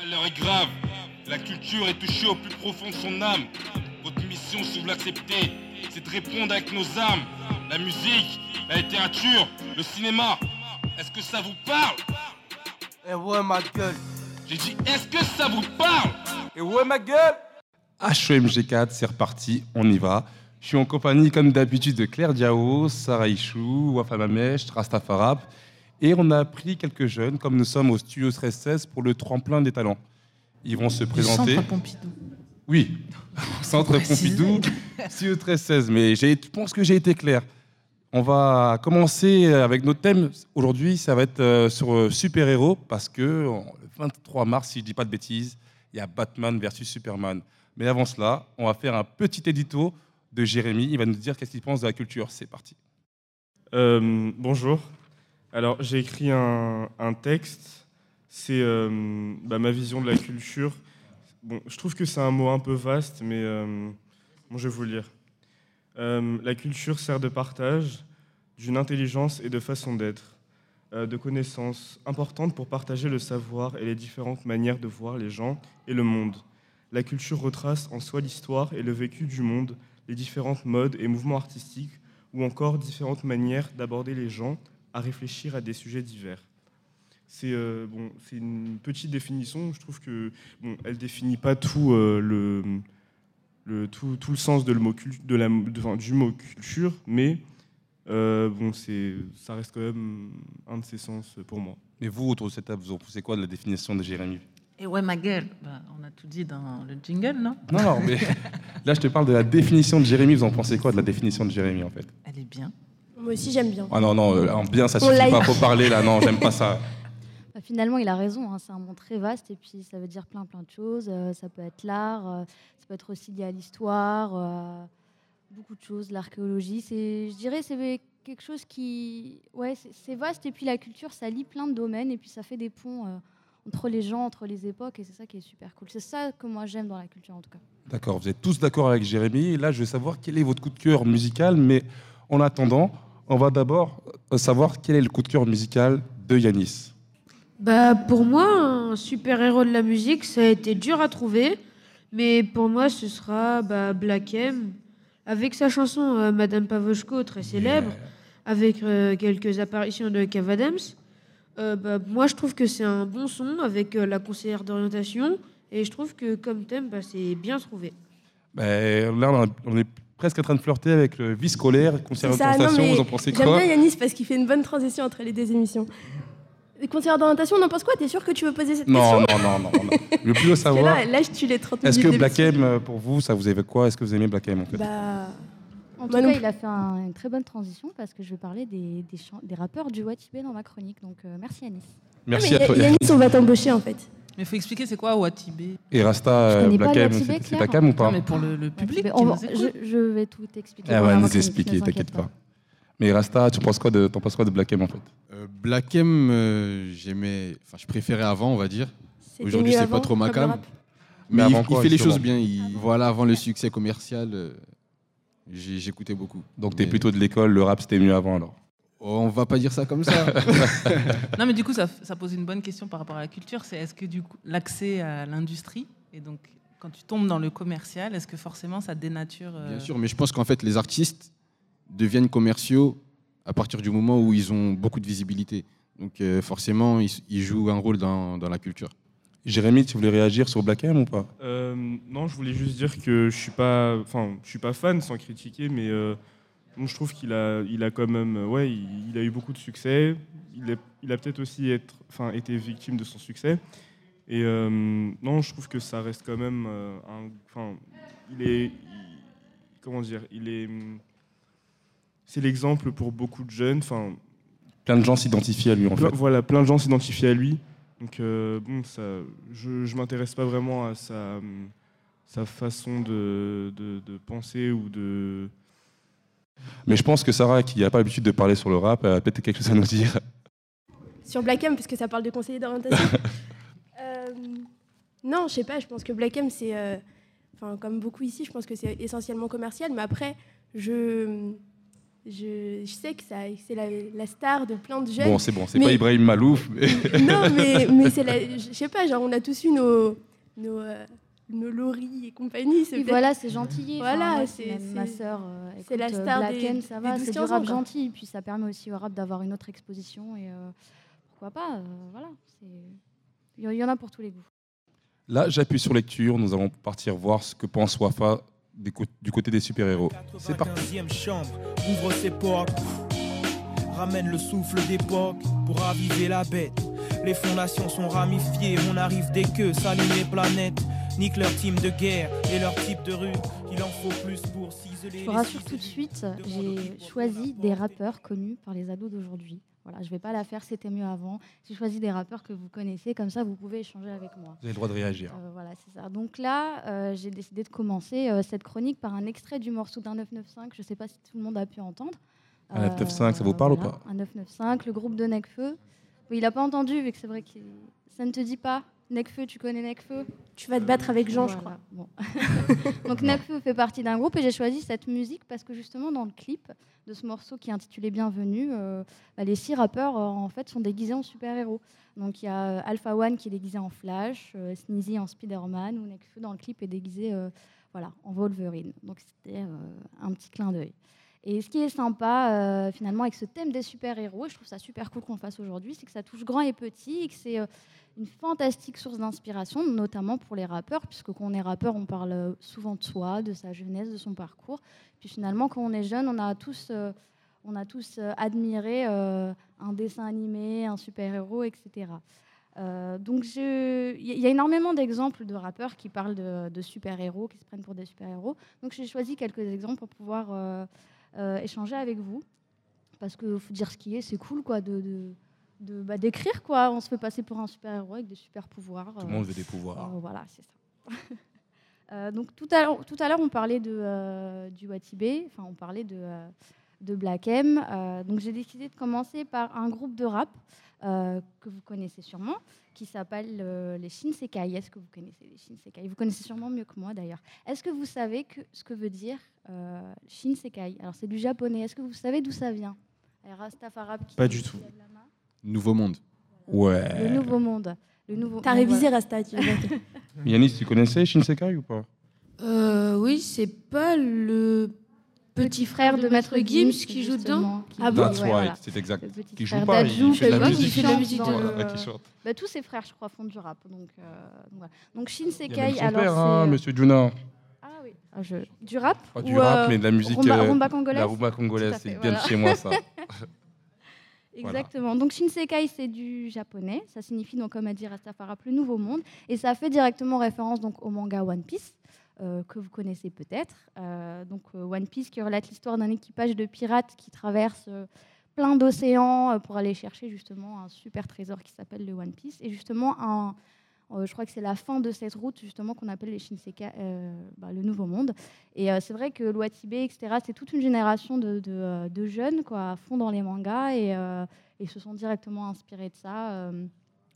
L'heure est grave. La culture est touchée au plus profond de son âme. Votre mission, si vous l'acceptez, c'est de répondre avec nos âmes. La musique, la littérature, le cinéma. Est-ce que ça vous parle? Eh ouais, ma gueule. J'ai dit, est-ce que ça vous parle? Eh ouais, ma gueule. HEMG4, c'est reparti, on y va. Je suis en compagnie, comme d'habitude, de Claire Diao, Sarah Ichou, Wafa Mamesh, Rastafarab. Et on a pris quelques jeunes, comme nous sommes au Studio 1316, pour le tremplin des talents. Ils vont se présenter. Centre Pompidou. Oui, Centre. Pompidou, Studio 1316. Mais je pense que j'ai été clair. On va commencer avec notre thème. Aujourd'hui, ça va être euh, sur euh, super-héros, parce que le 23 mars, si je ne dis pas de bêtises, il y a Batman versus Superman. Mais avant cela, on va faire un petit édito de Jérémy. Il va nous dire qu'est-ce qu'il pense de la culture. C'est parti. Euh, bonjour. Alors, j'ai écrit un, texte. C'est euh, bah, ma vision de la culture. Bon, je trouve que c'est un mot un peu vaste, mais euh, bon, je vais vous lire. Euh, la culture sert de partage d'une intelligence et de façon d'être, de connaissances importantes pour partager le savoir et les différentes manières de voir les gens et le monde. La culture retrace en soi l'histoire et le vécu du monde, les différentes modes et mouvements artistiques ou encore différentes manières d'aborder les gens à réfléchir à des sujets divers. C'est euh, bon, c'est une petite définition. Je trouve que bon, elle définit pas tout euh, le, le tout, tout le sens de le mot cul- de la, de- enfin, du mot culture, mais euh, bon, c'est ça reste quand même un de ses sens pour moi. Mais vous, autour de cette table, vous en pensez quoi de la définition de Jérémy? Et ouais, ma gueule. Bah, on a tout dit dans le jingle, non? Non, non, mais là, je te parle de la définition de Jérémy. Vous en pensez quoi de la définition de Jérémy, en fait? Elle est bien. Moi aussi, j'aime bien. Ah non, non, euh, en bien, ça On suffit pas. Faut parler, là. Non, j'aime pas ça. Bah, finalement, il a raison. hein, C'est un monde très vaste et puis ça veut dire plein plein de choses. Euh, ça peut être l'art, euh, ça peut être aussi lié à l'histoire, euh, beaucoup de choses, l'archéologie. C'est, je dirais, c'est quelque chose qui, ouais, c'est- vaste et puis la culture, ça lie plein de domaines et puis ça fait des ponts euh, entre les gens, entre les époques et c'est ça qui est super cool. C'est ça que moi j'aime dans la culture en tout cas. D'accord, vous êtes tous d'accord avec Jérémy. Et là, je veux savoir quel est votre coup de cœur musical. Mais en attendant, on va d'abord euh, savoir quel est le coup de cœur musical de Yanis. Bah, pour moi, un super-héros de la musique, ça a été dur à trouver. Mais pour moi, ce sera bah, Black M, avec sa chanson euh, Madame Pavoshko, très célèbre, avec euh, quelques apparitions de Kev Adams. Euh, bah, moi, je trouve que c'est un bon son avec la conseillère d'orientation. Et je trouve que comme thème, bah, c'est bien trouvé. Ben, là, on est presque en train de flirter avec le vie scolaire, non, d'orientation. Vous en pensez J'aime quoi bien Yanis parce qu'il fait une bonne transition entre les deux émissions. Les conseillers d'orientation, on en pense quoi? T'es sûr que tu veux poser cette Non, question? non, non, non, non. Le plus que savoir. là, là, je tue les 30 Est-ce que Black. M, euh, pour vous, ça vous évoque quoi? Est-ce que vous aimez Black M en fait? Bah, En tout cas, il a fait un- une très bonne transition parce que je vais parler des, des, des rappeurs du Watibé dans ma chronique. Donc euh, merci Anis. Merci mais à toi. Yanis, on va t'embaucher en fait. Mais il faut expliquer c'est quoi Watibé Et Rasta, euh, Black M, c'est- ta cam ou pas Non, mais pour le, le public on nous je, je vais tout expliquer. Va ma nous expliquer, t'inquiète pas. Mais Rasta, tu penses quoi de, t'en penses quoi de Black M en fait? Euh, Black M, euh, j'aimais, enfin, je préférais avant, on va dire. Aujourd'hui, c'est pas trop ma cam. Mais Mais, avant il, quoi, il fait les choses bien. Il, voilà, avant le succès commercial, euh, j'écoutais beaucoup. Donc t'es plutôt de l'école, le rap c'était mieux avant alors? On va pas dire ça comme ça. Non, mais du coup, ça, ça pose une bonne question par rapport à la culture. C'est est-ce que du coup, l'accès à l'industrie, et donc quand tu tombes dans le commercial, est-ce que forcément ça dénature euh, Bien sûr, mais je pense qu'en fait, les artistes deviennent commerciaux à partir du moment où ils ont beaucoup de visibilité. Donc euh, forcément, ils, ils jouent un rôle dans, dans la culture. Jérémy, tu voulais réagir sur Black M ou pas? Euh, non, je voulais juste dire que je suis pas, enfin, je suis pas fan sans critiquer, mais euh, bon, je trouve qu'il a, il a quand même, euh, ouais, il, il a eu beaucoup de succès. Il, est- il a peut-être aussi être, enfin, été victime de son succès. Et euh, non, je trouve que ça reste quand même, euh, enfin, il est, il- comment dire, il est, c'est l'exemple pour beaucoup de jeunes. Enfin, Plein de gens s'identifient à lui en Plein- fait. Voilà, plein de gens s'identifient à lui. Donc, euh, bon, ça, je je m'intéresse pas vraiment à sa, sa façon de, de, de penser ou de. Mais je pense que Sarah, qui n'a pas l'habitude de parler sur le rap, a peut-être quelque chose à nous dire. Sur Black M, parce que ça parle de conseiller d'orientation. Euh, non, je sais pas, je pense que Black M, c'est. euh, comme beaucoup ici, je pense que c'est essentiellement commercial, mais après, je. je, je sais que c'est la, la star de plein de jeunes. Bon, c'est bon, c'est pas Ibrahim Malouf. mais- non, mais, mais c'est la, je je sais pas, genre on a tous eu nos, nos, nos Laurie et compagnie. c'est Oui, voilà, c'est gentil. Voilà, moi, c'est- ma sœur. euh, c'est la euh, star Black des- M, ça des va, c'est du 12-15 rap gentil. Puis ça permet aussi au rap d'avoir une autre exposition. Et euh, pourquoi pas euh, Voilà. Il y- en a pour tous les goûts. Là, j'appuie sur lecture. Nous allons partir voir ce que pense Wafa du, cô- du côté des super-héros. C'est parti. 95e chambre, ouvre ses portes, ramène le souffle d'époque pour raviver la bête. Les fondations sont ramifiées, on arrive dès que s'allument les planètes. Nique leur team de guerre et leur type de rue. Il en faut plus pour ciseler. Je vous rassure tout de suite, j'ai choisi des rappeurs connus par les ados d'aujourd'hui. Voilà, je vais pas la faire, c'était mieux avant. J'ai choisi des rappeurs que vous connaissez, comme ça vous pouvez échanger avec moi. Vous avez le droit de réagir. Euh, voilà, c'est ça. Donc là, euh, j'ai décidé de commencer euh, cette chronique par un extrait du morceau d'un 995. Je ne sais pas si tout le monde a pu entendre. Un 995, ça vous parle ou pas Un 995, le groupe de Necfeu. Oui, il n'a pas entendu, vu que c'est vrai que ça ne te dit pas. Necfeu, tu connais Necfeu Tu vas te battre avec Jean, je Voilà, bon. Donc Necfeu fait partie d'un groupe et j'ai choisi cette musique parce que justement dans le clip de ce morceau qui est intitulé Bienvenue, euh, bah, les six rappeurs euh, en fait sont déguisés en super-héros. Donc il y a euh, Alpha One qui est déguisé en Flash, euh, Sneezy en Spider-Man ou Necfeu dans le clip est déguisé voilà, en Wolverine. Donc c'était un petit clin d'œil. Et ce qui est sympa euh, finalement avec ce thème des super-héros, je trouve ça super cool qu'on fasse aujourd'hui, c'est que ça touche grand et petit et que c'est euh, une fantastique source d'inspiration, notamment pour les rappeurs, puisque quand on est rappeur, on parle euh, souvent de soi, de sa jeunesse, de son parcours. Puis finalement, quand on est jeune, on a tous, on a tous admiré un dessin animé, un super-héros, etc. Donc il y, a- énormément d'exemples de rappeurs qui parlent de, super-héros, qui se prennent pour des super-héros. Donc j'ai choisi quelques exemples pour pouvoir échanger avec vous. Parce que faut dire ce qui est, c'est cool quoi, de, de- de, bah, d'écrire quoi. On se fait passer pour un super-héros avec des super-pouvoirs. Tout le monde veut des pouvoirs. Euh, voilà, c'est ça. Euh, donc tout à l'heure, tout à l'heure, on parlait de euh, du Watibé, enfin on parlait de euh, de Black M. Euh, donc j'ai décidé de commencer par un groupe de rap euh, que vous connaissez sûrement, qui s'appelle euh, les Shinsekai. Est-ce que vous connaissez les Shinsekai? Vous connaissez sûrement mieux que moi d'ailleurs. Est-ce que vous savez que, ce que veut dire euh, Shinsekai Alors c'est du japonais. Est-ce que vous savez d'où ça vient? Et Rastafarab qui Pas du tout. Nouveau monde. Ouais. Le nouveau monde. Le nouveau. T'as révisé. Rasta. Yanis, tu connaissais Shinsekai ou pas? Euh, oui, c'est pas le petit frère de Maître Gims qui joue dedans qui- Ah bon? That's Ouais, voilà. right, c'est exact. Le petit Qui frère joue pas, il fait de la musique. qui fait de la musique dans de- Voilà, qui chante. Bah, tous ses frères, je crois, font du rap. Donc, euh, donc, voilà. donc Il y a Shinsekai, même son alors père, c'est... hein, Monsieur Juna. Ah oui. Ah, je- Du rap Pas du ou, rap, euh, mais de la musique. rumba, euh, rumba congolaise La rumba congolaise, c'est bien de voilà. chez moi ça. Exactement. Donc Shinsekai, c'est du japonais. Ça signifie, donc, comme a dit Rastafari, le nouveau monde. Et ça fait directement référence donc, au manga One Piece, euh, que vous connaissez peut-être. Euh, donc euh, One Piece qui relate l'histoire d'un équipage de pirates qui traverse plein d'océans pour aller chercher justement un super trésor qui s'appelle le One Piece. Et justement, un, je crois que c'est la fin de cette route justement qu'on appelle les Shinsekai, euh, bah, le nouveau monde. Et euh, c'est vrai que l'Ouatibé, etc., c'est toute une génération de, de, euh, de jeunes quoi, à fond dans les mangas et, euh, et se sont directement inspirés de ça. euh,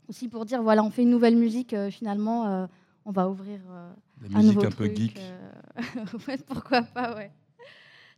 aussi pour dire, voilà, on fait une nouvelle musique, euh, finalement, euh, on va ouvrir euh, La un musique nouveau un peu truc, geek. euh, ouais, pourquoi pas, ouais.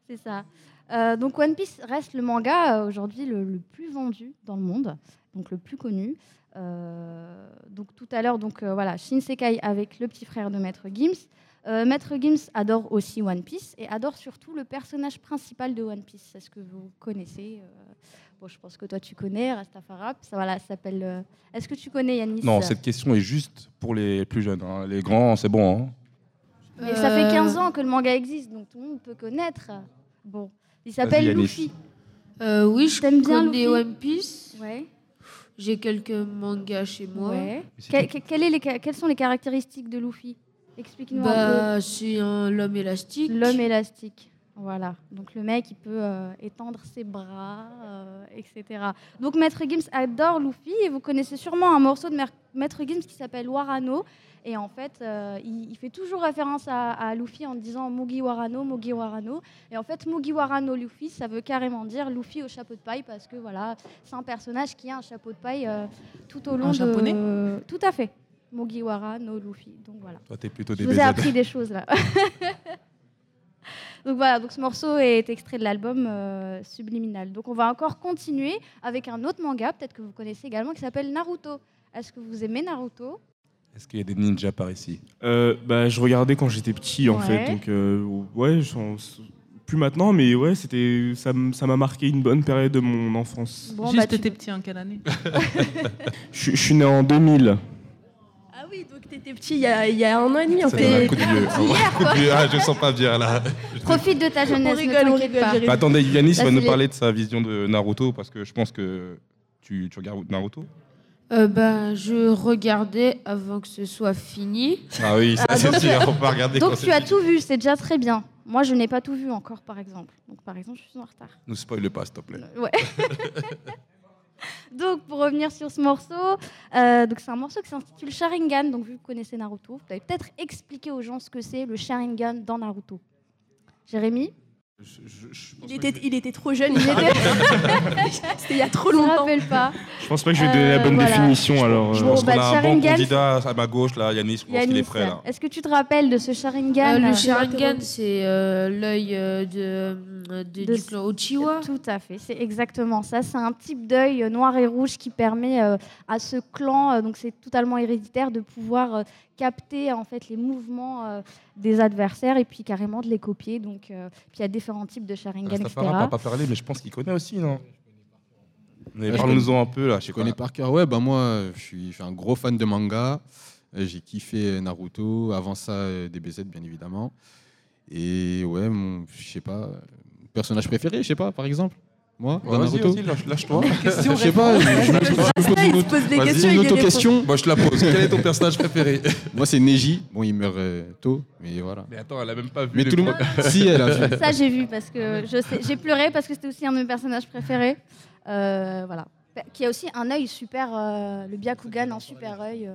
C'est ça. Euh, donc One Piece reste le manga euh, aujourd'hui le, le plus vendu dans le monde, donc le plus connu. Euh, donc tout à l'heure, donc euh, voilà, Shinsekai avec le petit frère de Maître Gims. Euh, Maître Gims adore aussi One Piece et adore surtout le personnage principal de One Piece. Est-ce que vous connaissez euh, Bon, je pense que toi tu connais Rastafari. Ça voilà, ça s'appelle. euh, Est-ce que tu connais Yanis? Non, cette question est juste pour les plus jeunes. hein. Les grands, c'est bon. hein. Mais ça fait Euh, 15 ans que le manga existe, donc tout le monde peut connaître. Bon, il s'appelle. Luffy. Euh, oui, je T'aimes bien connais Luffy? One Piece. Ouais. J'ai quelques mangas chez moi. ouais. Mais c'est Que- tout. que- quelle est les ca- quelles sont les caractéristiques de Luffy? Explique-nous un Bah, c'est un l'homme élastique. peu. L'homme élastique. Voilà. Donc le mec, il peut euh, étendre ses bras, euh, etc. Donc Maître Gims adore Luffy et vous connaissez sûrement un morceau de Maître Gims qui s'appelle Warano. Et en fait, euh, il, il fait toujours référence à, à Luffy en disant Mugi Warano, Mugi Warano. Et en fait, Mugi Warano Luffy, ça veut carrément dire Luffy au chapeau de paille parce que voilà, c'est un personnage qui a un chapeau de paille euh, tout au long Un de. japonais Tout à fait. Mugiwara no Luffy. Donc voilà. Toi, t'es plutôt Je des vous ai appris des choses là. Donc voilà, donc ce morceau est extrait de l'album euh, Subliminal. Donc on va encore continuer avec un autre manga, peut-être que vous connaissez également, qui s'appelle Naruto. Est-ce que vous aimez Naruto? Est-ce qu'il y a des ninjas par ici Euh, bah, je regardais quand j'étais petit, en Ouais. fait. Donc, euh, ouais, j'en- plus maintenant, mais ouais, c'était, ça m- ça m'a marqué une bonne période de mon enfance. Bon, Juste, bah, tu- t'étais petit en quelle année Je suis- je suis né en 2000. Ah oui, donc t'étais petit il y, a, il y a un an et demi en Ça un coup de vieux. hier, Un coup de vieux. Ah, je sens pas bien là. Profite de ta jeunesse, rigole, ne on rigole, pas. Jérémy. Bah, attendez, Yanis Là, va nous parler de sa vision de Naruto parce que je pense que tu, tu regardes Naruto. Euh, bah, je regardais avant que ce soit fini. Ah oui, ça Ah, c'est sûr, euh, faut pas regarder quand Donc c'est tu as fini. tout vu, c'est déjà très bien. Moi, je n'ai pas tout vu encore, par exemple. Donc par exemple, je suis en retard. Nous spoil pas, s'il te plaît. Ouais. donc pour revenir sur ce morceau, euh, donc c'est un morceau qui s'intitule Sharingan. Donc vu que vous connaissez Naruto, vous pouvez peut-être expliquer aux gens ce que c'est le Sharingan dans Naruto. Jérémy? Je- je- je pense Il était, il était trop jeune. Il il était- C'était il y a trop Je me longtemps. rappelle pas. Je pense pas que je vais donner la Euh, bonne voilà. définition, alors. Je euh, pense bah, qu'on a un bon candidat à ma gauche là, Yanis, je pense qu'il est prêt là. est-ce que tu te rappelles de ce Sharingan? Euh, le euh, Sharingan, c'est euh, l'œil euh, de, euh, de- De- du clan Uchiwa. Tout à fait, c'est exactement ça. C'est un type d'œil euh, noir et rouge qui permet euh, à ce clan, euh, donc c'est totalement héréditaire, de pouvoir euh, capter en fait les mouvements euh, des adversaires et puis carrément de les copier. Donc, euh, puis il y a différents types de Sharingan, etc. Rastafari n'a pas parlé, mais je pense qu'il connaît aussi, non? Mais Parle-nous-en un peu là, je connais pas. par cœur. Ouais, bah moi, je suis, je suis un gros fan de manga. Euh, J'ai kiffé Naruto. Avant ça, DBZ, bien évidemment. Et ouais, mon, je sais pas, personnage préféré, je sais pas, par exemple. Moi, dans Ouais, Vas-y, lâche-toi. Je sais pas, je, me, pose une, questions. une auto-question. Moi, je te la pose. Quel est ton personnage préféré? Moi, c'est Neji. Bon, il meurt euh, tôt, mais voilà. Mais attends, elle a même pas vu. Mais tout le monde. si, elle a vu. Ça, j'ai vu parce que j'ai pleuré parce que c'était aussi un de mes personnages préférés. Euh, voilà. Qui a aussi un œil super, euh, le Byakugan en super œil. euh.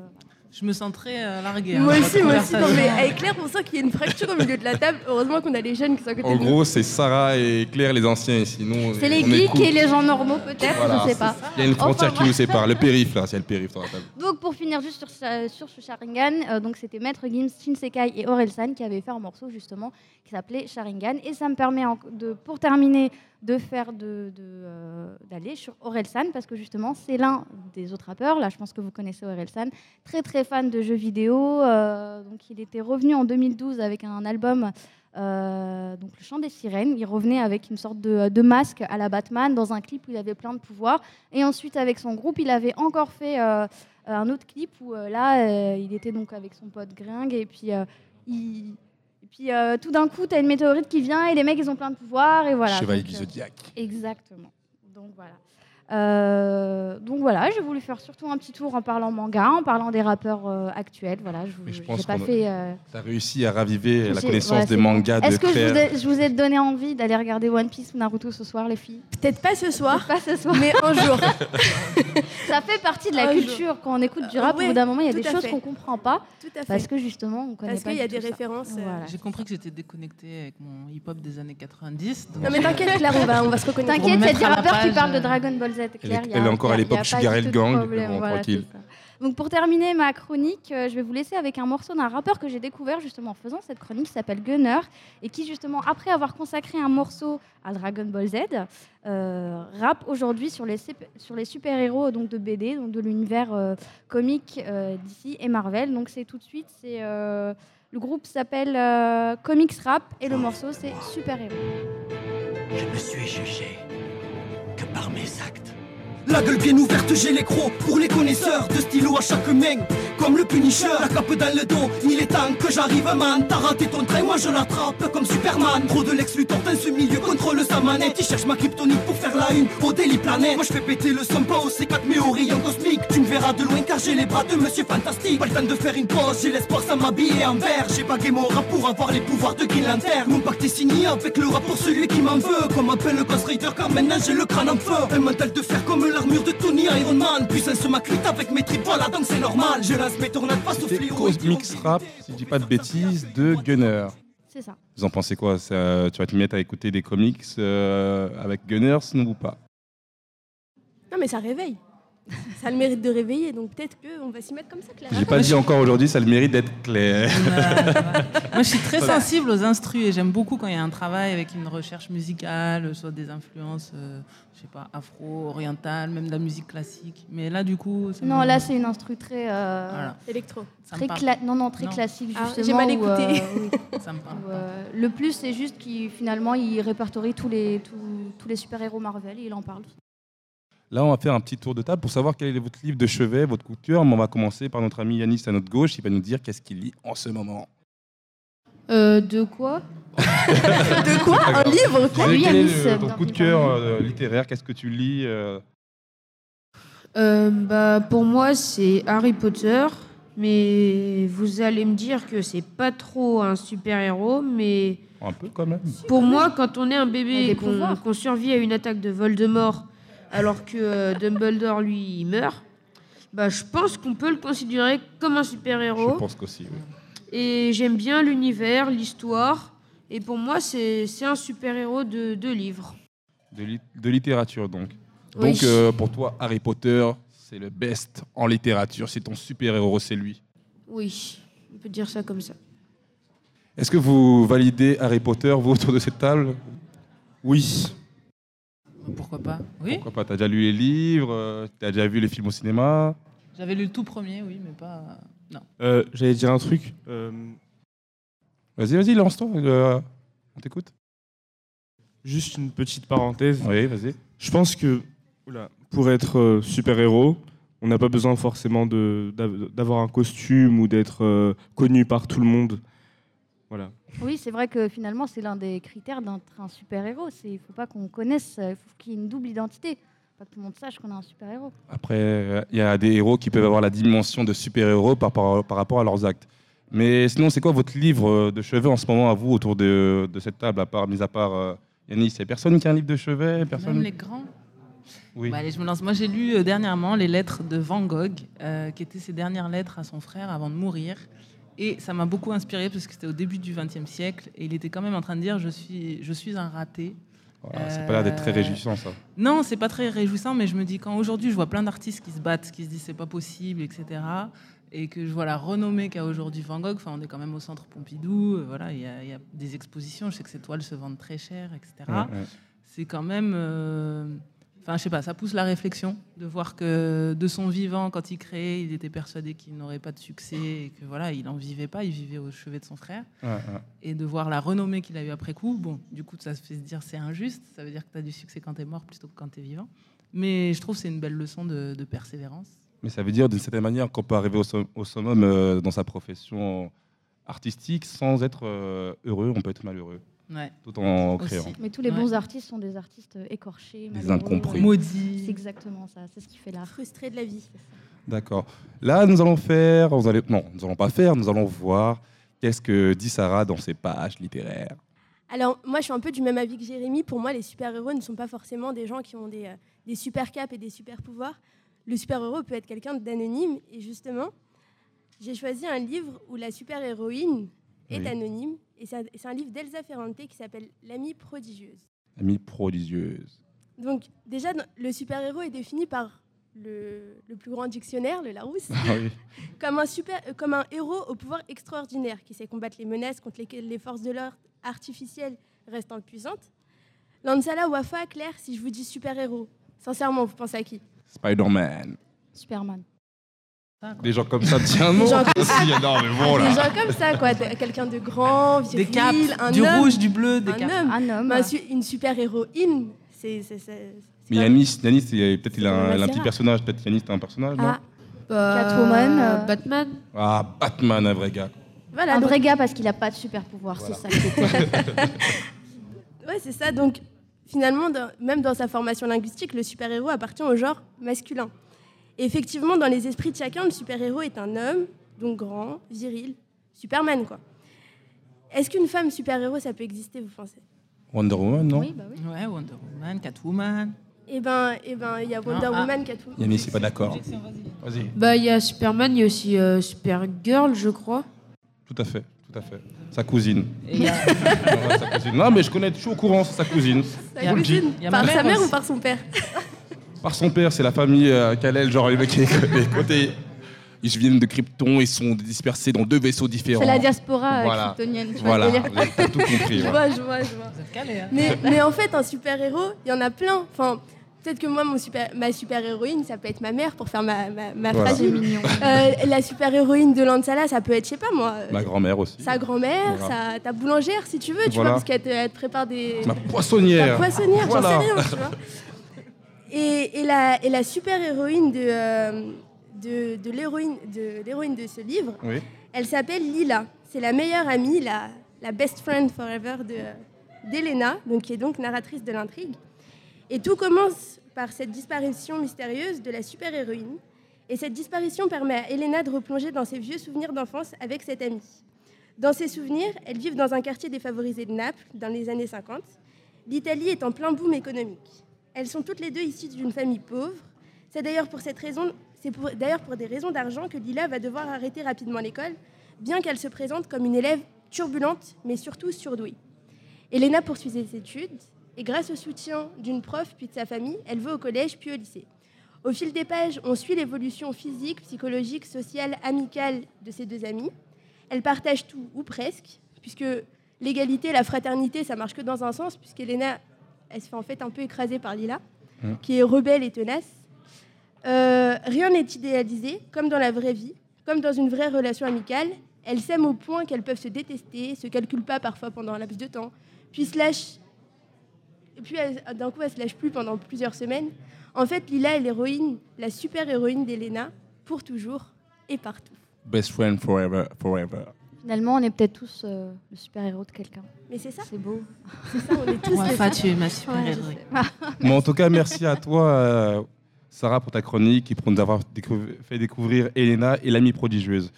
Je me sens très euh, larguée. hein, Moi dans aussi, moi aussi. Non, mais avec Claire, on sent qu'il y a une fracture au milieu de la table. Heureusement qu'on a les jeunes qui sont à côté En de nous. gros, c'est Sarah et Claire les anciens, sinon. C'est les on est geeks cool. et les gens normaux peut-être, Voilà, je sais pas. Il y a une frontière Enfin, qui nous sépare, le périph' là, c'est le périph' sur la table. Donc pour finir juste sur, ce- sur ce Sharingan, euh, donc c'était Maître Gims, Shinsekai et Orelsan qui avaient fait un morceau justement qui s'appelait Sharingan et ça me permet en- de, pour terminer de faire de, euh, d'aller sur Orelsan parce que justement c'est l'un des autres rappeurs. Là je pense que vous connaissez Orelsan, très très fan de jeux vidéo. euh, donc il était revenu en 2012 avec un album. euh, donc le chant des sirènes, il revenait avec une sorte de, de masque à la Batman dans un clip où il avait plein de pouvoirs. Et ensuite avec son groupe, il avait encore fait un autre clip où là, il était donc avec son pote Gring et puis, il- puis euh, tout d'un coup, tu as une météorite qui vient et les mecs, ils ont plein de pouvoirs et voilà. Chevalier du euh, Zodiac. Exactement. Donc voilà. Euh, donc voilà, j'ai voulu faire surtout un petit tour en parlant manga, en parlant des rappeurs euh, actuels. Voilà, je Mais je n'ai pense pas fait. euh, T'as réussi à raviver la connaissance voilà, des mangas de Est-ce que je vous, ai, je vous ai donné envie d'aller regarder One Piece ou Naruto ce soir, les filles? Peut-être pas ce soir, Pas ce soir. mais un jour. Ça fait partie de la jour. culture. Quand on écoute du rap, ouais, au bout d'un moment, il y a des choses qu'on comprend pas Tout à fait. parce que justement, on connaît Parce pas qu'il y a des références. euh, Voilà. J'ai compris que j'étais déconnectée avec mon hip-hop des années 90. donc Non, mais je- t'inquiète, Claire, on va, on va se reconnaître. T'inquiète, il y a des rappeurs qui parlent de euh, Dragon Ball Z. Claire, Elle est- encore à l'époque Sugar du Hill tout de Gang, tranquille. Donc pour terminer ma chronique, euh, je vais vous laisser avec un morceau d'un rappeur que j'ai découvert justement en faisant cette chronique qui s'appelle Gunner et qui justement après avoir consacré un morceau à Dragon Ball Z euh, rappe aujourd'hui sur les sur les super héros donc de BD donc de l'univers euh, comique euh, d'ici et Marvel. Donc c'est tout de suite c'est le groupe s'appelle Comics Rap et le morceau c'est Super Héros. Je ne suis jugé que par mes actes. La gueule bien ouverte, j'ai les crocs pour les connaisseurs de stylo à chaque main. Comme le Punisher, la cape dans le dos, il est temps que j'arrive, man. T'as raté ton train, moi je l'attrape comme Superman. Trop de Lex Luthor dans ce milieu, contrôle sa manette. Il cherche ma kryptonite pour faire la une au Daily Planet. Moi je fais péter le son, pas au C4, mais au rayon cosmique. Tu me verras de loin car j'ai les bras de Monsieur Fantastique. Pas le temps de faire une pause, j'ai l'espoir, ça m'habiller en vert. J'ai bagué mon rap pour avoir les pouvoirs de Green. Mon pacte est signé avec le rap pour celui qui m'en veut. Comme appelle le Ghost Rider, car maintenant j'ai le crâne en feu. Un mental de fer comme l'armure de Tony Iron Man. Puissance ma cuite avec mes tripes, voilà donc c'est normal. Fléau. Cosmics Rap, si je dis pas de bêtises, de Gunner. C'est ça. Vous en pensez quoi Ça- Tu vas te mettre à écouter des comics euh, avec Gunners, non ou pas? Non, mais ça réveille. Ça a le mérite de réveiller. Donc peut-être qu'on va s'y mettre comme ça, Claire. J'ai pas dit encore aujourd'hui, ça a le mérite d'être clair. Moi, je suis très sensible aux instrus et j'aime beaucoup quand il y a un travail avec une recherche musicale, soit des influences, euh, je sais pas, afro, orientales, même de la musique classique. Mais là, du coup, Non, là, c'est une instru très. euh, Voilà. Électro. Très cla- non, non, très Non. classique, Ah, justement. j'ai mal où, euh, écouté. oui. Ça me parle. Où, euh, le plus, c'est juste qu'il finalement, il répertorie tous les, tous, tous les super-héros Marvel et il en parle. Là, on va faire un petit tour de table pour savoir quel est votre livre de chevet, votre coup de cœur. Mais on va commencer par notre ami Yanis à notre gauche. Il va nous dire qu'est-ce qu'il lit en ce moment. Euh, de quoi? De quoi? Un livre? Lui, quel est le- ton coup de cœur euh, littéraire Qu'est-ce que tu lis euh, Euh, bah, Pour moi, c'est Harry Potter. Mais vous allez me dire que c'est pas trop un super-héros, mais Un peu quand même. pour moi, quand on est un bébé et qu'on survit à une attaque de Voldemort alors que euh, Dumbledore, lui, il meurt, bah, je pense qu'on peut le considérer comme un Je super-héros. pense qu'aussi. oui. Et j'aime bien l'univers, l'histoire. Et pour moi, c'est c'est un super-héros de, de livre. De, li- de littérature, donc. Oui. Donc, euh, pour toi, Harry Potter, c'est le best en littérature. C'est ton super-héros, c'est lui. Oui, on peut dire ça comme ça. Est-ce que vous validez Harry Potter, vous, autour de cette table? Oui. Pourquoi pas Oui. Pourquoi pas T'as déjà lu les livres T'as déjà vu les films au cinéma J'avais lu le tout premier, oui, mais pas. Non. Euh, J'allais dire un truc. euh, Vas-y, vas-y, lance-toi. euh, on t'écoute. juste une petite parenthèse. Oui, vas-y. Je pense que oula, pour être euh, super-héros, on n'a pas besoin forcément d'avoir un costume ou d'être euh, connu par tout le monde. Voilà. Oui, c'est vrai que finalement, c'est l'un des critères d'être un super-héros. Il ne faut pas qu'on connaisse, il faut qu'il y ait une double identité. Pas que tout le monde sache qu'on est un super-héros. Après, euh, il y a des héros qui peuvent avoir la dimension de super-héros par, par, par rapport à leurs actes. Mais sinon, c'est quoi votre livre euh, de chevet en ce moment à vous autour de, de cette table, à part, mis à part euh, Yanis Il n'y a personne qui a un livre de chevet personne? Même les grands? Oui. Bah, allez, je me lance. Moi, j'ai lu euh, dernièrement les lettres de Van Gogh, euh, qui étaient ses dernières lettres à son frère avant de mourir. Et ça m'a beaucoup inspiré parce que c'était au début du XXe siècle et il était quand même en train de dire je suis, je suis un raté. Voilà, Ça n'a pas l'air d'être très Euh, réjouissant, ça. Non, c'est pas très réjouissant, mais je me dis quand aujourd'hui je vois plein d'artistes qui se battent, qui se disent c'est pas possible, etc. Et que je vois la renommée qu'a aujourd'hui Van Gogh. Enfin, on est quand même au centre Pompidou. euh, voilà, il y, a- il y a des expositions. Je sais que ces toiles se vendent très cher, etc. Ouais, ouais. C'est quand même. euh, Enfin, je sais pas, ça pousse la réflexion de voir que de son vivant, quand il créait, il était persuadé qu'il n'aurait pas de succès et que voilà, il n'en vivait pas, il vivait au chevet de son frère. Ouais, ouais. Et de voir la renommée qu'il a eu après coup, bon, du coup, ça se fait se dire c'est injuste, ça veut dire que tu as du succès quand tu es mort plutôt que quand tu es vivant. Mais je trouve que c'est une belle leçon de, de persévérance. Mais ça veut dire d'une certaine manière qu'on peut arriver au, som- au summum euh, dans sa profession artistique sans être euh, heureux, on peut être malheureux. Ouais. Tout en Aussi. créant. Mais tous les Ouais. bons artistes sont des artistes écorchés, Des incompris. Maudits. C'est exactement ça, c'est ce qui fait l'art. Frustré de la vie. D'accord. Là, nous allons faire. Vous allez, non, nous n'allons pas faire, nous allons voir qu'est-ce que dit Sarah dans ses pages littéraires. Alors, moi, je suis un peu du même avis que Jérémy. Pour moi, les super-héros ne sont pas forcément des gens qui ont des, euh, des super caps et des super pouvoirs. Le super-héros peut être quelqu'un d'anonyme. Et justement, j'ai choisi un livre où la super-héroïne est Oui. anonyme. Et c'est un, livre d'Elsa Ferrante qui s'appelle L'amie prodigieuse. Amie prodigieuse. Donc, déjà, le super-héros est défini par le, le plus grand dictionnaire, le Larousse, Ah oui. comme, un super, euh, comme un héros au pouvoir extraordinaire qui sait combattre les menaces contre lesquelles les forces de l'ordre artificielles restent impuissantes. Lansala Wafa, Claire, si je vous dis super-héros, sincèrement, vous pensez à qui? Spider-Man. Superman. Des gens comme ça, tiens, non Des gens comme non, mais bon, là. Des gens comme ça, quoi. Quelqu'un de grand, viril, Des capes, un du homme, rouge, du bleu, des un capes. homme. Un homme. Su- une super-héroïne, c'est... c'est- c'est- Mais Yanis, Yanis il- peut-être il a un, un petit personnage. Peut-être Yanis, t'as un personnage, non? Ah, Bah, Catwoman, euh, Batman. Ah, Batman, un vrai gars. voilà, un donc- vrai gars parce qu'il n'a pas de super pouvoir, Voilà. c'est ça. Ouais, c'est ça. Donc, finalement, dans- même dans sa formation linguistique, le super-héros appartient au genre masculin. Et effectivement, dans les esprits de chacun, le super-héros est un homme, donc grand, viril, Superman, quoi. Est-ce qu'une femme super-héros, ça peut exister, vous pensez? Wonder Woman, non? Oui, bah oui. Ouais, Wonder Woman, Catwoman. Eh ben, eh ben, il y a Wonder Ah, ah. Woman, Catwoman. Yanis, c'est pas d'accord. Vas-y. Bah, il y a Superman, il y a aussi euh, Supergirl, je crois. Tout à fait, tout à fait. Sa cousine. Et a- Ouais, sa cousine. Non, mais je connais, je suis au courant, c'est sa cousine. Sa cousine, par sa mère mère aussi. ou par son père? Par son père, c'est la famille euh, Kalel, genre les mecs qui côtés. Ils viennent de Krypton, ils sont dispersés dans deux vaisseaux différents. C'est la diaspora euh, Voilà. kryptonienne. tu vois Voilà, t'as tout compris. Je vois, je vois, je vois. Vous êtes calés, hein. Mais, mais en fait, un super-héros, il y en a plein. Enfin, peut-être que moi, mon super, ma super-héroïne, ça peut être ma mère pour faire ma, ma, ma Voilà. C'est mignon. Euh, la super-héroïne de Lansala, ça peut être, je sais pas moi, euh, Ma grand-mère aussi. sa grand-mère, Voilà. sa, ta boulangère, si tu veux, tu Voilà. vois, parce qu'elle te, te prépare des. Ma poissonnière. Ta poissonnière, Voilà. j'en sais rien, tu vois. Et, et la, et la super-héroïne de, euh, de, de l'héroïne de, l'héroïne de ce livre, Oui. elle s'appelle Lila. C'est la meilleure amie, la, la best friend forever de, d'Elena, donc, qui est donc narratrice de l'intrigue. Et tout commence par cette disparition mystérieuse de la super-héroïne. Et cette disparition permet à Elena de replonger dans ses vieux souvenirs d'enfance avec cette amie. Dans ses souvenirs, elles vivent dans un quartier défavorisé de Naples dans les années 50. L'Italie est en plein boom économique. Elles sont toutes les deux issues d'une famille pauvre. C'est d'ailleurs pour cette raison, c'est d'ailleurs pour des raisons d'argent que Lila va devoir arrêter rapidement l'école, bien qu'elle se présente comme une élève turbulente, mais surtout surdouée. Elena poursuit ses études et grâce au soutien d'une prof puis de sa famille, elle va au collège puis au lycée. Au fil des pages, on suit l'évolution physique, psychologique, sociale, amicale de ces deux amies. Elles partagent tout, ou presque, puisque l'égalité, la fraternité, ça marche que dans un sens, puisqu'Elena, elle se fait en fait un peu écraser par Lila, Mhm. qui est rebelle et tenace. Euh, rien n'est idéalisé, comme dans la vraie vie, comme dans une vraie relation amicale. Elles s'aiment au point qu'elles peuvent se détester, se calculent pas parfois pendant un laps de temps, puis se lâchent. Et puis d'un coup, elles se lâchent plus pendant plusieurs semaines. En fait, Lila est l'héroïne, la super héroïne d'Elena, pour toujours et partout. Best friend forever, forever. Finalement, on est peut-être tous euh, le super-héros de quelqu'un. Mais c'est ça. C'est beau. C'est ça, on est tous Ouais, ça. tu es ma Ouais, super-héroïne. sais. Bon, en tout cas, merci à toi, euh, Sarah, pour ta chronique et pour nous avoir décou- fait découvrir Elena et l'amie prodigieuse.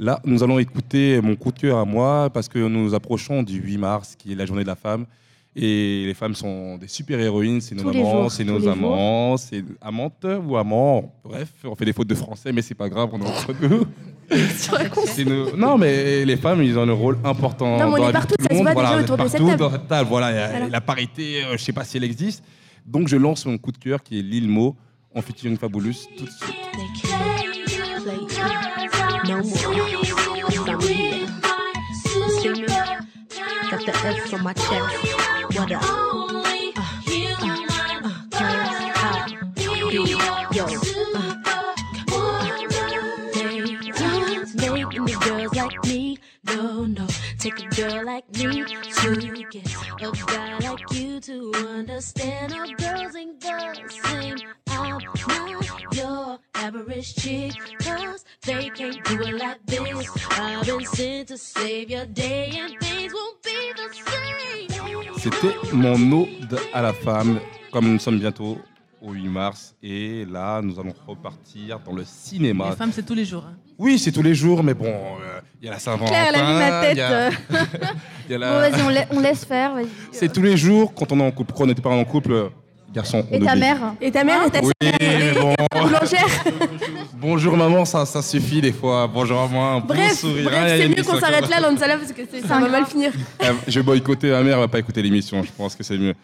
Là, nous allons écouter mon coup de cœur à moi parce que nous nous approchons du 8 mars, qui est la journée de la femme. Et les femmes sont des super-héroïnes, c'est nos jours, c'est nos amants, c'est amantes ou amants. Bref, on fait des fautes de français, mais c'est pas grave, on est entre nous. C'est nos- Non, mais les femmes, ils ont un rôle important. Non, mais on dans est la vie de partout, tout le ça se monde. voit Voilà, déjà on est autour de cette partout table. dans cette table. Voilà, il y a Voilà. la parité, euh, je sais pas si elle existe. Donc, je lance mon coup de cœur qui est Lil Mo en featuring Fabulous tout de suite. What up? Uh, uh, uh, turn up. Yo. The girls like me. No, no. Take a girl like me to get a guy like you to understand our girls ain't the same. I'm not your average chick, cause they can't do it like this. I've been sent to save your day, and things won't be the same. C'était mon ode à la femme, comme nous sommes bientôt au 8 mars. Et là, nous allons repartir dans le cinéma. Les femmes, c'est tous les jours. hein. Oui, c'est tous les jours, mais bon, euh, il y a la Saint-Valentin. Claire, elle a mis ma tête. il y a- euh. il y a la- Bon, vas-y, on, la- on laisse faire. vas-y. C'est tous les jours quand on est en couple. Quand on n'était pas en couple, garçon, on Et ta mère Et ta mère et ta Oui, mais bon. boulangère. Bonjour maman, ça, ça suffit des fois. Bonjour maman, un beau Bref, sourire. bref Ah, c'est mieux qu'on s'arrête là, Lansala, parce que ça va mal finir. Euh, Je vais boycotter ma mère, elle va pas écouter l'émission. Je pense que c'est mieux.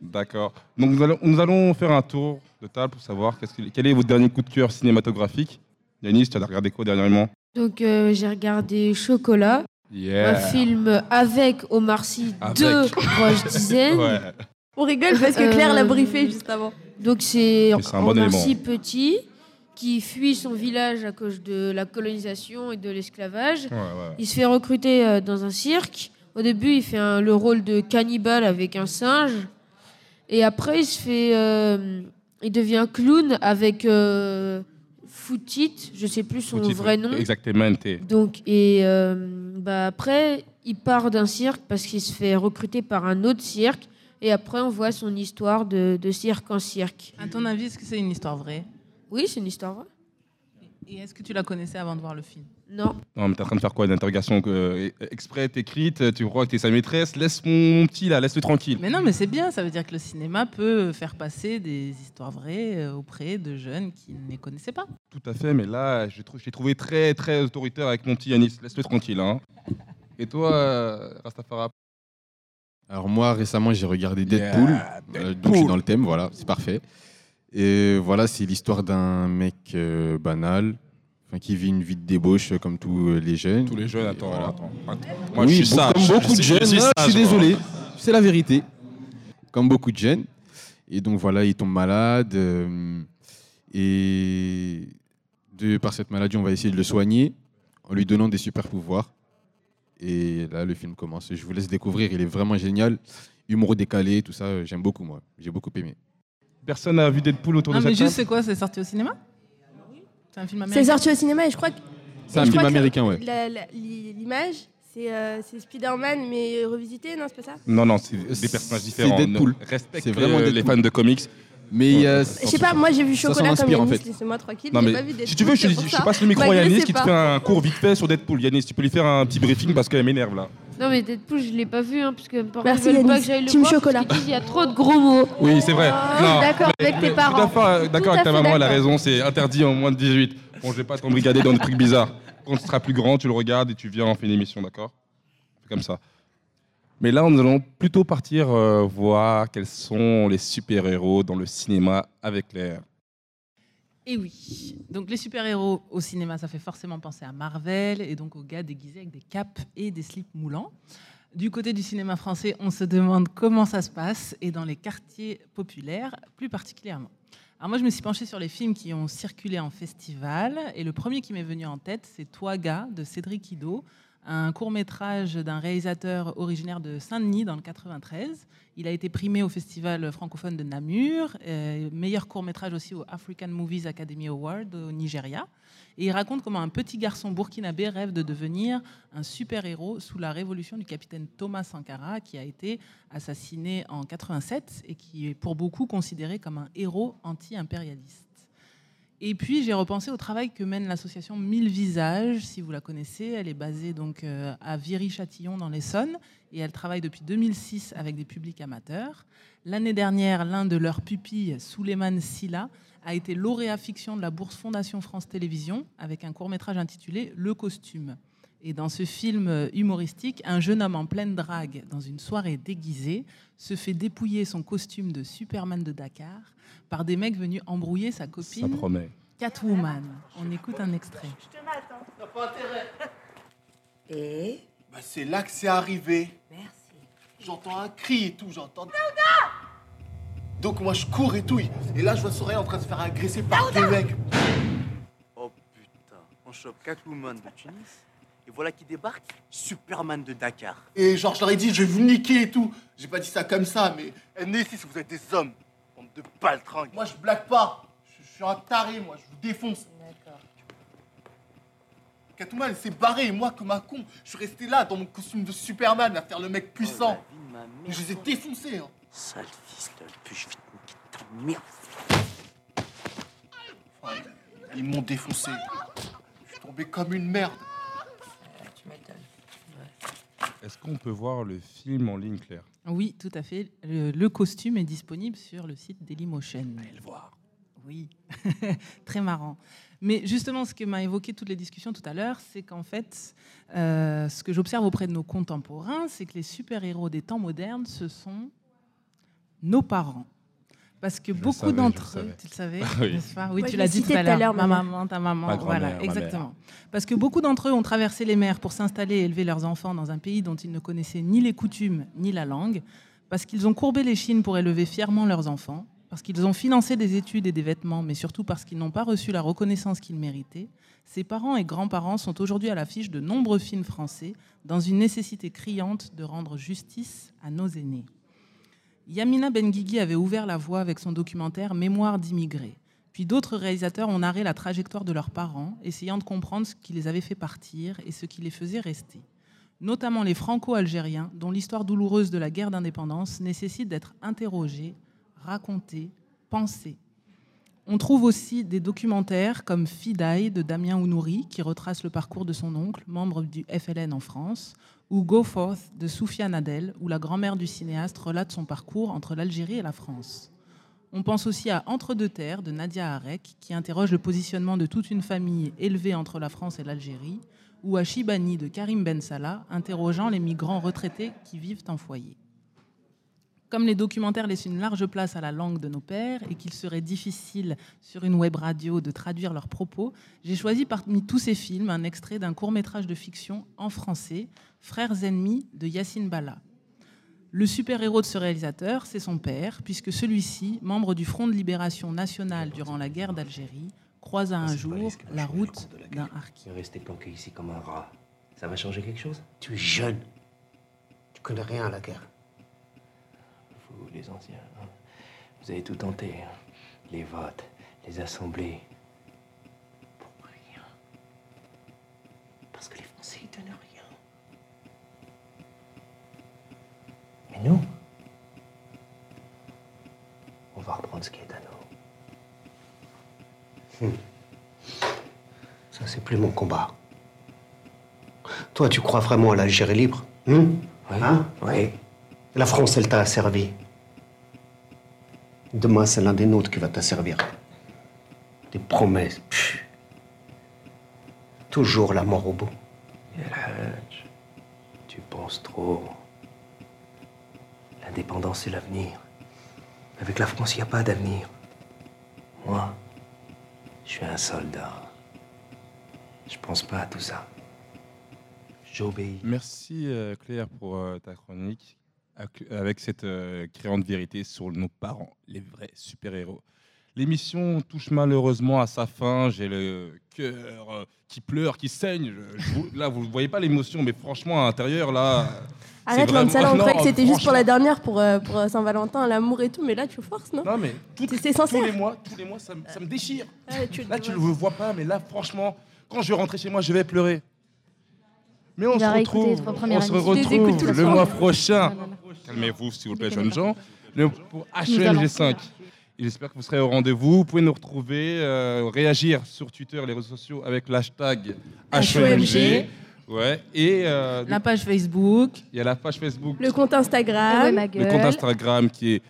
D'accord. Donc nous allons, nous allons faire un tour de table pour savoir que- quel est votre dernier coup de cœur cinématographique. Yanis, tu as regardé quoi dernièrement? Donc euh, j'ai regardé Chocolat, Yeah. un film avec Omar Sy de Roche Dizaine. Ouais. On rigole parce que Claire l'a Euh, briefé juste avant. Donc c'est un bon petit qui fuit son village à cause de la colonisation et de l'esclavage. Ouais, ouais. Il se fait recruter euh, dans un cirque. Au début, il fait un- le rôle de cannibale avec un singe. Et après, il se fait, euh, il devient clown avec euh, Footit, je sais plus son Footit, vrai nom. Exactement. Donc, et euh, bah, après, il part d'un cirque parce qu'il se fait recruter par un autre cirque. Et après, on voit son histoire de, de cirque en cirque. À ton avis, est-ce que c'est une histoire vraie? Oui, c'est une histoire vraie. Et est-ce que tu la connaissais avant de voir le film? Non. Non, mais t'es en train de faire quoi? Une interrogation que, euh, exprès écrite? Tu crois que t'es sa maîtresse? Laisse mon petit là, laisse-le tranquille. Mais non, mais c'est bien, ça veut dire que le cinéma peut faire passer des histoires vraies euh, auprès de jeunes qui ne les connaissaient pas. Tout à fait, mais là, je l'ai trouvé très, très autoritaire avec mon petit Yanis. Laisse-le tranquille. Hein. Et toi, euh, Rastafara Alors moi, récemment, j'ai regardé Deadpool. Yeah, Euh, donc je suis dans le thème, voilà, c'est parfait. Et voilà, c'est l'histoire d'un mec euh, banal, enfin, qui vit une vie de débauche euh, comme tous les jeunes. Tous les jeunes, attends, voilà. attends. Moi, Oui, je suis sage. Comme beaucoup de jeunes, je suis ouais, je suis sage, désolé, c'est la vérité. Comme beaucoup de jeunes. Et donc voilà, il tombe malade. euh, et de par cette maladie, on va essayer de le soigner en lui donnant des super pouvoirs. Et là, le film commence. Je vous laisse découvrir. Il est vraiment génial. Humour décalé, tout ça, euh, j'aime beaucoup, moi. J'ai beaucoup aimé. Personne n'a vu Deadpool autour Non, de mais cette juste, table c'est quoi? C'est sorti au cinéma? C'est un film américain C'est sorti au cinéma et je crois que. C'est un film américain, ouais. L'image, c'est euh, c'est Spider-Man, mais revisité, non, c'est pas ça? Non, non, c'est des personnages différents. C'est Deadpool. Respecte C'est vraiment les fans de comics. Mais a- Je sais pas, moi j'ai vu Ça Chocolat comme inspire, en Yanis, fait. laissez-moi tranquille. Non, j'ai mais pas vu Deadpool, si tu veux, je, c'est te- pour je ça. passe le micro à M'agressez Yanis qui te fait un cours vite fait sur Deadpool. Yanis, tu peux lui faire un petit briefing parce qu'elle m'énerve là. Non, mais Deadpool, je l'ai pas vu, hein, parce que mes parents Merci, veulent pas Yanis. que j'aille le Team voir. chocolat. parce qu'ils disent, Il y a trop de gros mots. Oui, c'est vrai. Non, d'accord, mais- avec tes parents. Tout à fait euh, d'accord Tout avec ta fait maman, elle a d'accord. raison, c'est interdit en moins de 18. Bon, je vais pas t'embrigader dans des trucs bizarres. Quand tu seras plus grand, tu le regardes et tu viens, on fait une émission, d'accord? C'est comme ça. Mais là, nous allons plutôt partir euh, voir quels sont les super-héros dans le cinéma avec l'air. Et oui. Donc les super-héros au cinéma, ça fait forcément penser à Marvel et donc aux gars déguisés avec des capes et des slips moulants. Du côté du cinéma français, on se demande comment ça se passe et dans les quartiers populaires plus particulièrement. Alors moi, je me suis penchée sur les films qui ont circulé en festival et le premier qui m'est venu en tête, c'est Toi gars de Cédric Ido, un court métrage d'un réalisateur originaire de Saint-Denis dans le 93. Il a été primé au festival francophone de Namur, euh, meilleur court métrage aussi au African Movies Academy Award au Nigeria. Et il raconte comment un petit garçon burkinabé rêve de devenir un super-héros sous la révolution du capitaine Thomas Sankara, qui a été assassiné en 87 et qui est pour beaucoup considéré comme un héros anti-impérialiste. Et puis j'ai repensé au travail que mène l'association Mille Visages, si vous la connaissez. Elle est basée donc euh, à Viry-Châtillon dans l'Essonne et elle travaille depuis 2006 avec des publics amateurs. L'année dernière, l'un de leurs pupilles, Souleymane Silla, a été lauréat fiction de la bourse Fondation France Télévisions avec un court-métrage intitulé Le costume. Et dans ce film euh, humoristique, un jeune homme en pleine drague dans une soirée déguisée se fait dépouiller son costume de Superman de Dakar par des mecs venus embrouiller sa Ça copine promet. Catwoman. On écoute un extrait. Et Bah, c'est là que c'est arrivé. Merci. J'entends un cri et tout, j'entends. Donc moi je cours et tout. Et là je vois Soraya en train de se faire agresser par deux mecs. Oh putain, on chope Catwoman de Tunis et voilà qui débarque Superman de Dakar. Et genre je leur ai dit je vais vous niquer et tout. J'ai pas dit ça comme ça, mais NC, vous êtes des hommes, bande de baltringues. moi je blague pas. Je, je suis un taré, moi, je vous défonce. D'accord. Catwoman elle s'est barrée et moi comme un con, je suis resté là dans mon costume de Superman à faire le mec puissant. Oh, la vie de ma mère. Mais je les ai défoncés. Hein. Sale fils de pute, je vais te niquer ta merde. Enfin, ils m'ont défoncé. Je suis tombé comme une merde. Est-ce qu'on peut voir le film en ligne, Claire? Oui, tout à fait. Le, le costume est disponible sur le site Dailymotion. Allez le voir. Oui, très marrant. Mais justement, ce que m'a évoqué toutes les discussions tout à l'heure, c'est qu'en fait, euh, ce que j'observe auprès de nos contemporains, c'est que les super-héros des temps modernes, ce sont nos parents. Parce que Je beaucoup savais, d'entre eux, tu le savais, Ah oui. n'est-ce pas Oui, Ouais, tu l'as dit tout à l'heure. l'heure, Ma ma maman, ta maman, Ma grand-mère, voilà, ma exactement. Parce que beaucoup d'entre eux ont traversé les mers pour s'installer et élever leurs enfants dans un pays dont ils ne connaissaient ni les coutumes ni la langue, parce qu'ils ont courbé les chines pour élever fièrement leurs enfants, parce qu'ils ont financé des études et des vêtements, mais surtout parce qu'ils n'ont pas reçu la reconnaissance qu'ils méritaient. Ces parents et grands-parents sont aujourd'hui à l'affiche de nombreux films français dans une nécessité criante de rendre justice à nos aînés. Yamina Benguigui avait ouvert la voie avec son documentaire Mémoire d'immigrés. Puis d'autres réalisateurs ont narré la trajectoire de leurs parents, essayant de comprendre ce qui les avait fait partir et ce qui les faisait rester. Notamment les franco-algériens, dont l'histoire douloureuse de la guerre d'indépendance nécessite d'être interrogée, racontée, pensée. On trouve aussi des documentaires comme Fidaï de Damien Ounouri, qui retrace le parcours de son oncle, membre du FLN en France, ou Go Forth de Soufiane Adel, où la grand-mère du cinéaste relate son parcours entre l'Algérie et la France. On pense aussi à Entre deux terres de Nadia Arek, qui interroge le positionnement de toute une famille élevée entre la France et l'Algérie, ou à Chibani de Karim Ben Salah, interrogeant les migrants retraités qui vivent en foyer. Comme les documentaires laissent une large place à la langue de nos pères et qu'il serait difficile sur une web radio de traduire leurs propos, j'ai choisi parmi tous ces films un extrait d'un court métrage de fiction en français, Frères ennemis de Yacine Balla. Le super-héros de ce réalisateur, c'est son père, puisque celui-ci, membre du Front de libération nationale durant la guerre d'Algérie, croisa un jour la route d'un harki. Tu es resté planqué ici comme un rat. Ça va changer quelque chose? Tu es jeune. Tu connais rien à la guerre. Vous, les anciens, hein, vous avez tout tenté. hein. Les votes, les assemblées. Pour rien. Parce que les Français, ils donnent rien. Mais nous, on va reprendre ce qui est à nous. Hmm. Ça, c'est plus mon combat. Toi, tu crois vraiment à l'Algérie libre hein Hein? Oui. La France, elle t'a asservi. Demain, c'est l'un des nôtres qui va t'asservir. Des promesses. pff. Toujours la mort au bout. Tu penses trop. L'indépendance, c'est l'avenir. Avec la France, il n'y a pas d'avenir. Moi, je suis un soldat. Je pense pas à tout ça. J'obéis. Merci euh, Claire pour euh, ta chronique avec cette euh, créante vérité sur nos parents, les vrais super-héros. L'émission touche malheureusement à sa fin. J'ai le cœur euh, qui pleure, qui saigne. Je- je vous- là, vous ne voyez pas l'émotion, mais franchement, à l'intérieur, là. Arrête, vraiment- Lansala, on Non, croyait que c'était juste pour franchement. la dernière, pour, euh, pour Saint-Valentin, l'amour et tout, mais là tu forces, non? Non, mais C'est- c'est sincère. tous les mois, tous les mois, ça, me- ça me déchire. Ah, tu- Là, tu ne le vois pas, mais là, franchement, quand je vais rentrer chez moi, je vais pleurer. Mais on se retrouve, on se le mois prochain. Calmez-vous, s'il vous plaît, jeunes gens. Le- pour Nous allons HMG5. Et J'espère que vous serez au rendez-vous. Vous pouvez nous retrouver, euh, réagir sur Twitter, les réseaux sociaux avec l'hashtag HMG. Ouais. Et euh, La page Facebook. il y a la page Facebook, Le compte Instagram. Ah ouais, le compte Instagram qui est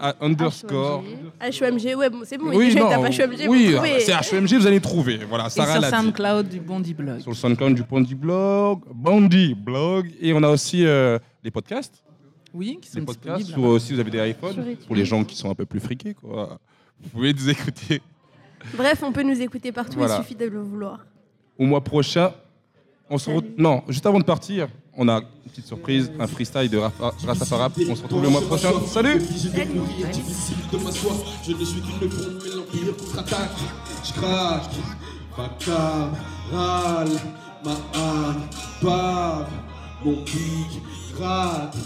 à underscore. HEMG, ouais, bon, c'est bon, Oui, déjà, non, HEMG, oui, vous trouvez. c'est HMG, vous allez trouver. Voilà, Et Sarah sur l'a dit. SoundCloud du Bondi Blog. Sur le SoundCloud du Bondi Blog, Bondi Blog. Et on a aussi euh, les podcasts. Oui, qui sont Les podcasts, disponibles. sur, euh, si vous avez des iPhones, pour les gens qui sont un peu plus friqués, quoi. Vous pouvez nous écouter Bref, on peut nous écouter partout, Voilà. il suffit de le vouloir. au mois prochain. On se re- Non, juste avant de partir, on a une petite surprise, un freestyle de Rafa- Rastafari. On se retrouve le mois prochain. Salut difficile de m'asseoir, je ne suis qu'une bombe, mais l'empire contre-attaque. Je crache, vaca, râle, ma âme bave, mon pic gratte,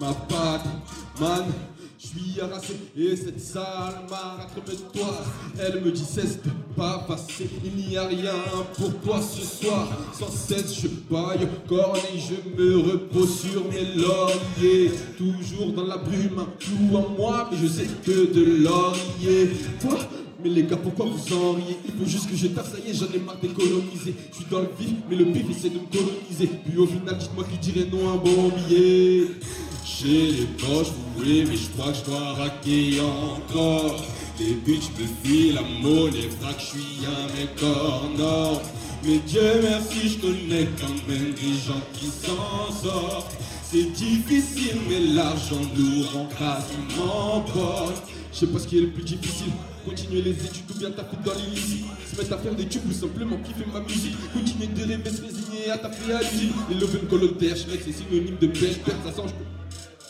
ma patte, man. Je suis harassé et cette sale marâtre me toi. Elle me dit cesse pas passer, il n'y a rien pour toi ce soir. Sans cesse je baille encore et je me repose sur mes lauriers. Toujours dans la brume, un clou en moi, mais je sais que de laurier. Quoi? Mais les gars, pourquoi vous en riez Il faut juste que je tape, ça y est, j'en ai marre d'économiser. Je suis dans le vif, mais le pif essaie de me coloniser. Puis au final, dites-moi qui dirait non à un bon billet. J'ai les poches bouées, mais je crois que je dois raquer encore. Les bitches me filent la monnaie, frac, je suis un mec. Mais Dieu merci, je connais quand même des gens qui s'en sortent. C'est difficile, mais l'argent nous rend quasiment pauvres. Je sais pas ce qui est le plus difficile. Continuer les études ou bien taper dans l'illicite. Se mettre à faire des tubes ou simplement kiffer ma musique. Continuer de rêver, se résigner à taper à l'usine. Les love and call mec, c'est synonyme de pêche, perte, ça change.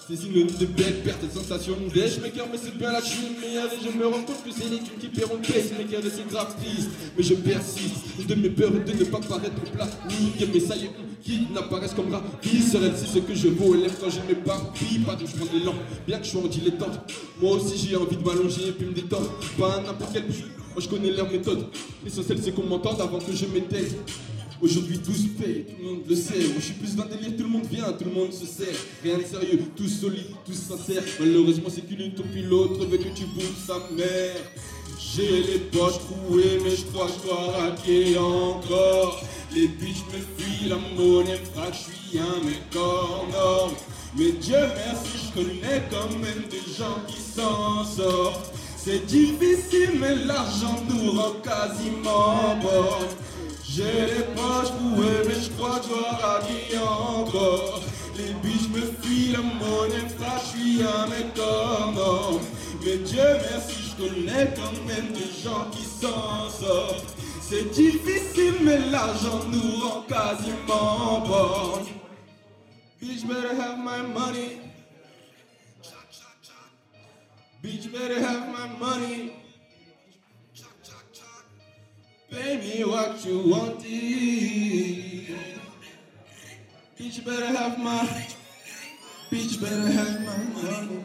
C'est synonyme de bête, perte et sensation d'èche Maker, mais c'est bien la chine meilleure Et je me rends compte que c'est les thunes qui paieront le pacemaker Et c'est grave triste, mais je persiste. De mes peurs est de ne pas paraître plat Nique mes sailles qui n'apparaissent comme ravis. Serait c'est ce que je vaux élève quand je m'éparpille Pas d'où je prends lampes, bien que je sois en dilettante Moi aussi j'ai envie de m'allonger et puis me détendre. Pas n'importe quel but, moi je connais leur méthode. L'essentiel c'est qu'on m'entende avant que je m'éteigne Aujourd'hui tous payent, tout le monde le sait. Moi je suis plus d'un délire, tout le monde vient, tout le monde se sert. Rien de sérieux, tous solides, tous sincères. Malheureusement c'est qu'une puis l'autre veut que tu bouffes sa mère. J'ai les poches trouées, mais je crois que je dois raquer encore. Les bitches me fuient, la monnaie frappe, je suis un mec hors norme. Mais Dieu merci, je connais quand même des gens qui s'en sortent. C'est difficile, mais l'argent nous rend quasiment morts. J'ai les poches trouées, mais je crois que je encore. Baby, je me fuis la monnaie, frère, je suis mes cornes. Mais Dieu merci, je connais quand même des gens qui s'en sortent. C'est difficile, mais l'argent nous rend quasiment bon. Bitch, better have my money. Bitch, better have my money. Pay me what you want. Bitch, better have my. Bitch, better have my money.